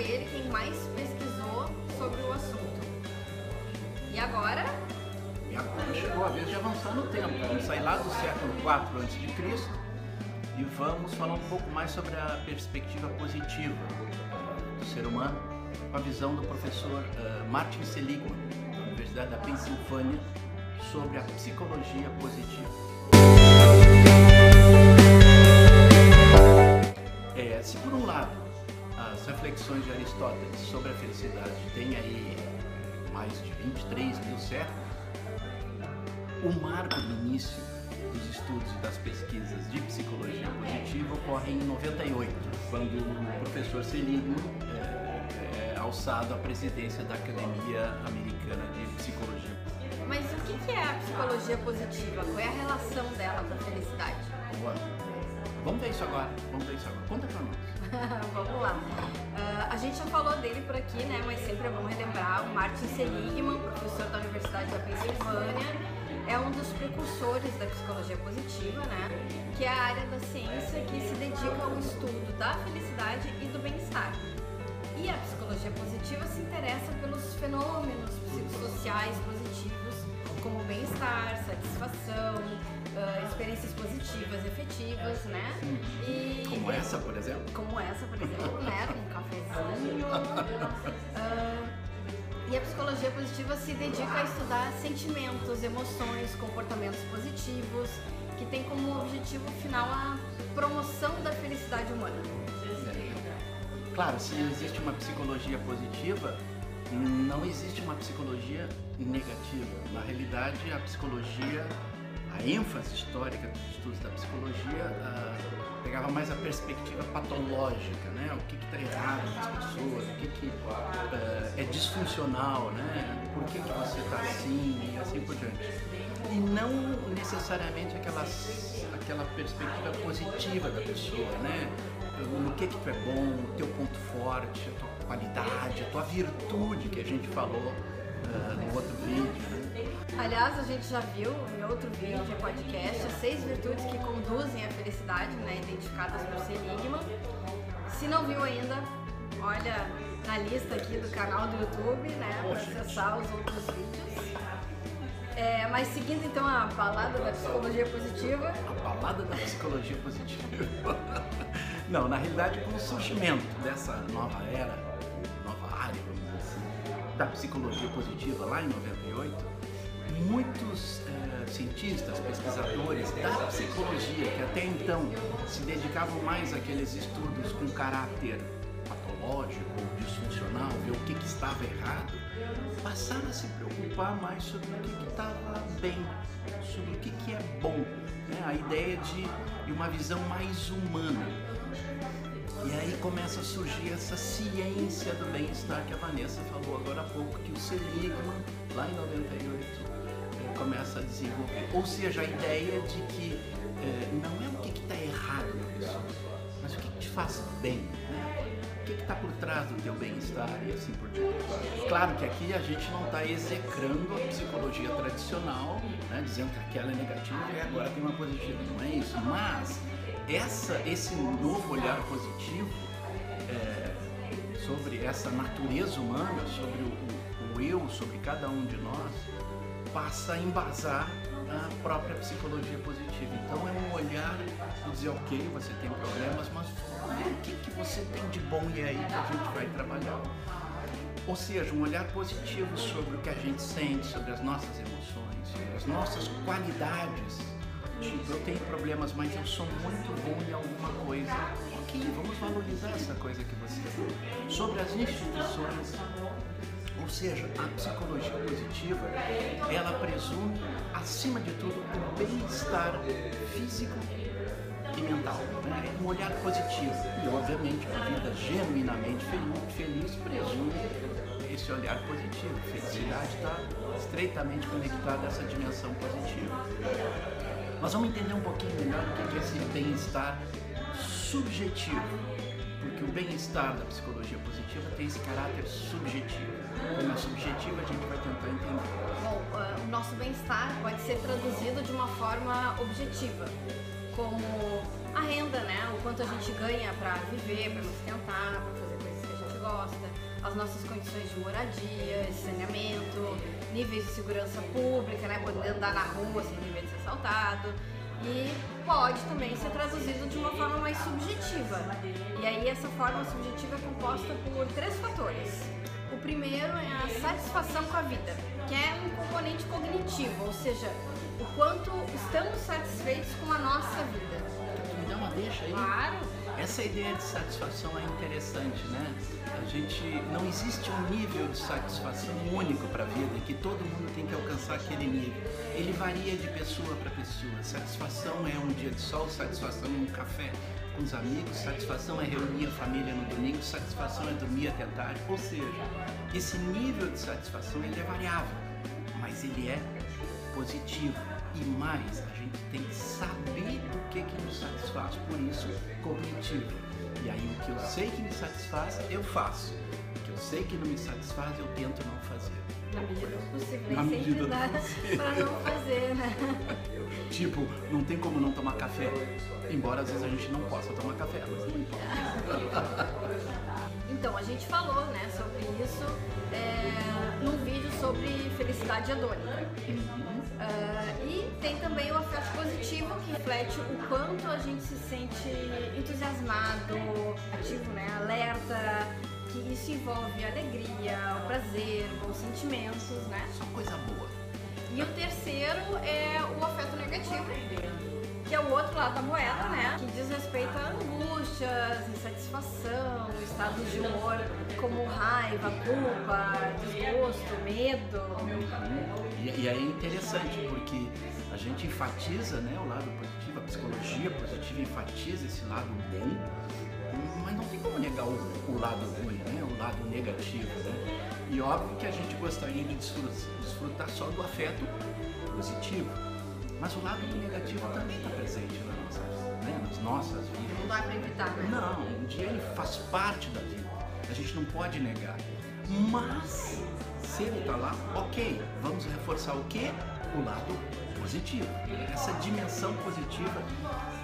foi ele quem mais pesquisou sobre o assunto. E agora? E agora chegou a vez de avançar no tempo. Vamos sair lá do século IV a.C. e vamos falar um pouco mais sobre a perspectiva positiva do ser humano com a visão do professor uh, Martin Seligman, da Universidade da Pensilvânia, sobre a psicologia positiva. É, se por um lado as reflexões de Aristóteles sobre a felicidade têm aí mais de 23 mil séculos, o marco do início dos estudos e das pesquisas de psicologia positiva ocorre em 98, quando o professor Seligman é, é alçado à presidência da Academia Americana de Psicologia. Mas o que é a psicologia positiva? Qual é a relação dela com a felicidade? Boa. Vamos ver isso agora. Vamos ver isso agora. Conta pra nós. Vamos lá. Uh, a gente já falou dele por aqui, né? Mas sempre é bom relembrar o Martin Seligman, professor da Universidade da Pensilvânia é um dos precursores da psicologia positiva, né? Que é a área da ciência que se dedica ao estudo da felicidade e do bem-estar. E a psicologia positiva se interessa pelos fenômenos psicossociais positivos, como bem-estar, satisfação, uh, experiências positivas, efetivas, né? E, como essa, por exemplo? Como essa, por exemplo, né? Um cafezinho. Uh, e a psicologia positiva se dedica a estudar sentimentos, emoções, comportamentos positivos, que tem como objetivo final a promoção da felicidade humana. Claro, se existe uma psicologia positiva, não existe uma psicologia negativa. Na realidade, a psicologia, a ênfase histórica dos estudos da psicologia uh, pegava mais a perspectiva patológica, né? O que está errado nas pessoas, o que, que uh, é disfuncional, né? Por que, que você está assim e assim por diante. E não necessariamente aquelas, aquela perspectiva positiva da pessoa, né? No que que tu é bom, o teu ponto forte, a tua qualidade, a tua virtude que a gente falou uh, no outro vídeo, né? Aliás, a gente já viu em outro vídeo, podcast, as seis virtudes que conduzem à felicidade, né, identificadas por Seligman. Se não viu ainda, olha na lista aqui do canal do YouTube, né, para acessar os outros vídeos. É, mas seguindo então a balada da psicologia positiva. A balada da psicologia positiva. Não, na realidade, com o surgimento dessa nova era, da psicologia positiva lá em 98, muitos eh, cientistas, pesquisadores da psicologia que até então se dedicavam mais àqueles estudos com caráter patológico, disfuncional, ver o que, que estava errado, passaram a se preocupar mais sobre o que estava bem, sobre o que, que é bom, né? a ideia de, uma visão mais humana. E aí começa a surgir essa ciência do bem-estar que a Vanessa falou agora há pouco, que o Seligman, lá em 98, começa a desenvolver. Ou seja, a ideia de que é, não é o que está errado na pessoa, mas o que te faz bem. O está por trás do teu bem-estar e assim por diante. Claro que aqui a gente não está execrando a psicologia tradicional, né, dizendo que aquela é negativa e agora tem uma positiva. Não é isso. Mas essa, esse novo olhar positivo é, sobre essa natureza humana, sobre o, o eu, sobre cada um de nós, passa a embasar a própria psicologia positiva. Então é um olhar de dizer, ok, você tem problemas, mas o que, que você tem de bom e é aí que a gente vai trabalhar. Ou seja, um olhar positivo sobre o que a gente sente, sobre as nossas emoções, as nossas qualidades. Tipo, eu tenho problemas, mas eu sou muito bom em alguma coisa. Ok, vamos valorizar essa coisa que você é. Sobre as instituições, ou seja, a psicologia positiva, ela presume, acima de tudo, o bem-estar físico e mental. Né? Um olhar positivo. E, obviamente, uma vida genuinamente feliz, presume esse olhar positivo. Felicidade está estreitamente conectada a essa dimensão positiva. Mas vamos entender um pouquinho melhor o que é esse bem-estar subjetivo porque o bem-estar da psicologia positiva tem esse caráter subjetivo. Como é subjetivo, a gente vai tentar entender. Bom, uh, o nosso bem-estar pode ser traduzido de uma forma objetiva. como a renda, né? O quanto a gente ganha para viver, para sustentar, para fazer coisas que a gente gosta, as nossas condições de moradia, de saneamento, níveis de segurança pública, né? Poder andar na rua sem medo de ser assaltado. E pode também ser traduzido de uma forma mais subjetiva. E aí essa forma subjetiva é composta por três fatores. O primeiro é a satisfação com a vida, que é um componente cognitivo, ou seja, o quanto estamos satisfeitos com a nossa vida. Me dá uma deixa aí. Claro. Essa ideia de satisfação é interessante, né? A gente não existe um nível de satisfação único para a vida que todo mundo tem que alcançar aquele nível. Ele varia de pessoa para pessoa. Satisfação é um dia de sol, satisfação é um café com os amigos, satisfação é reunir a família no domingo, satisfação é dormir até tarde. Ou seja, esse nível de satisfação ele é variável, mas ele é positivo. E mais, a gente tem que saber o que, que nos satisfaz, por isso, cognitivo. E aí, o que eu sei que me satisfaz, eu faço. O que eu sei que não me satisfaz, eu tento não fazer. Na medida do possível, Na nem medida sempre dá pra não fazer, né? Tipo, não tem como não tomar café. Embora às vezes a gente não possa tomar café, mas não importa. Então, a gente falou né, sobre isso é, num vídeo sobre felicidade hedônica. Ah, e tem também o afeto positivo, que reflete o quanto a gente se sente entusiasmado, ativo, né, alerta, que isso envolve a alegria, o prazer, bons sentimentos, né? Só coisa boa. E o terceiro é o afeto negativo, que é o outro lado da moeda, né? Que diz respeito a angústias, insatisfação, estados de humor como raiva, culpa, desgosto, medo. E, e aí é interessante, porque a gente enfatiza né, o lado positivo, a psicologia positiva enfatiza esse lado bom, mas não tem como negar o, o lado ruim, né, o lado negativo. Né? E óbvio que a gente gostaria de desfrutar, só do afeto positivo, mas o lado negativo também está presente nas nossas, né, nas nossas vidas. Não dá pra evitar, né? Não, um dia ele faz parte da vida. A gente não pode negar. Mas, se ele está lá, ok, vamos reforçar o quê? O lado positivo. Essa dimensão positiva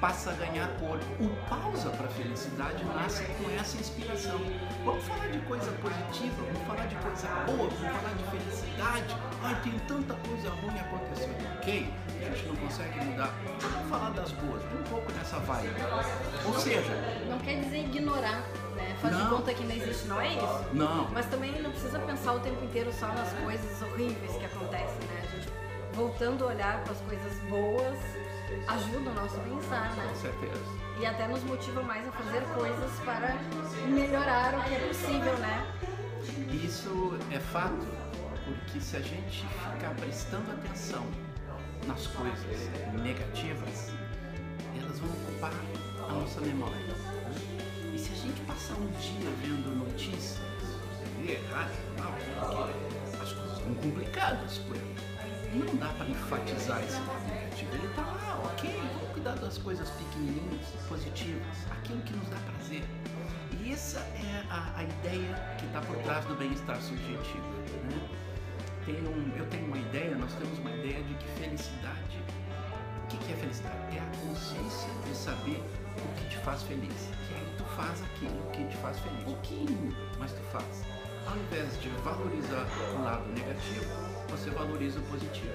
passa a ganhar corpo. O pausa para a felicidade nasce com essa inspiração. Vamos falar de coisa positiva, vamos falar de coisa boa, vamos falar de felicidade. Ai, tem tanta coisa ruim acontecendo. Ok, a gente não consegue mudar. Vamos falar das boas, um pouco nessa vibe. Ou seja, Não quer dizer ignorar, né? Faz de Não. conta que não existe, não é isso. não, Mas também não precisa pensar o tempo inteiro só nas coisas horríveis que acontecem, né? Voltando a olhar para as coisas boas ajuda o nosso bem-estar, né? com certeza. E até nos motiva mais a fazer coisas para melhorar o que é possível, né? Isso é fato, porque se a gente ficar prestando atenção nas coisas negativas, elas vão ocupar a nossa memória. E se a gente passar um dia vendo notícias, porque as coisas estão complicadas por aí. Não dá para enfatizar esse negativo. Ele tá lá, ok, vamos cuidar das coisas pequenininhas, positivas, aquilo que nos dá prazer. E essa é a, a ideia que está por trás do bem-estar subjetivo. Né? Um, eu tenho uma ideia, nós temos uma ideia de que felicidade. O que, que é felicidade? É a consciência de saber o que te faz feliz. E aí tu faz aquilo que te faz feliz. Pouquinho, mas tu faz. Ao invés de valorizar o lado negativo, você valoriza o positivo.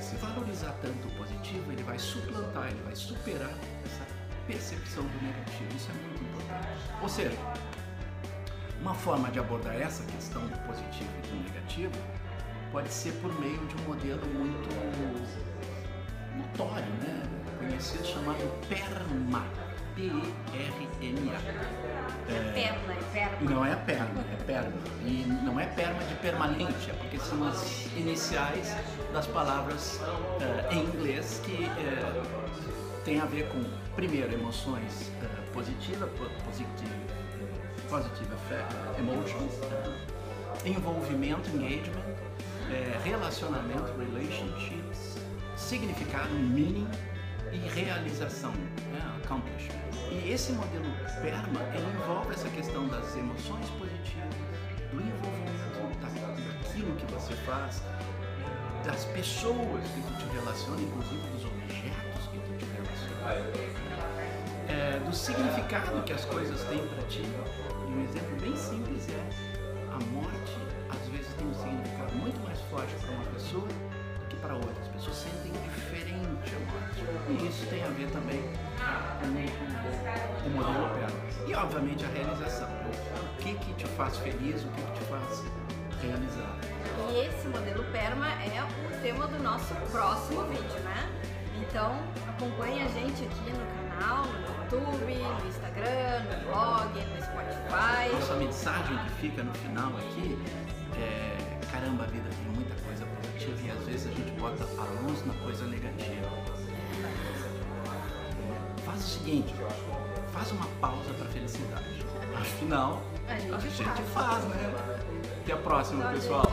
Se valorizar tanto o positivo, ele vai suplantar, ele vai superar essa percepção do negativo. Isso é muito importante. Ou seja, uma forma de abordar essa questão do positivo e do negativo pode ser por meio de um modelo muito notório, né? conhecido chamado PERMA. P-E-R-M-A. É perna, é perna. Não é perma, é perma. E não é perma de permanente, é porque são as iniciais das palavras eh, em inglês que eh, tem a ver com, primeiro, emoções eh, positivas, po- positive, positive effect, emotions, eh, envolvimento, engagement, relacionamento, relationships, significado, meaning e realização, né, accomplishment. E esse modelo PERMA, ele envolve essa questão das emoções positivas, do envolvimento da- daquilo que você faz, das pessoas que tu te relaciona, inclusive dos objetos que tu te relaciona. do significado que as coisas têm para ti. E um exemplo bem simples é a morte, às vezes tem um significado muito mais forte para uma pessoa do que para outra. As pessoas sentem diferente a morte. E isso tem a ver também o modelo Perma. E obviamente a realização. O que, que te faz feliz, o que, que te faz realizar. E esse modelo PERMA é o tema do nosso próximo vídeo, né? Então acompanhe a gente aqui no canal, no YouTube, no Instagram, no blog, no Spotify. Nossa mensagem que fica no final aqui é caramba, a vida tem muita coisa positiva e às vezes a gente bota a luz na coisa negativa. Faz o seguinte, faz uma pausa para felicidade. Afinal, A gente a gente faz. faz, né? Até a próxima, pessoal.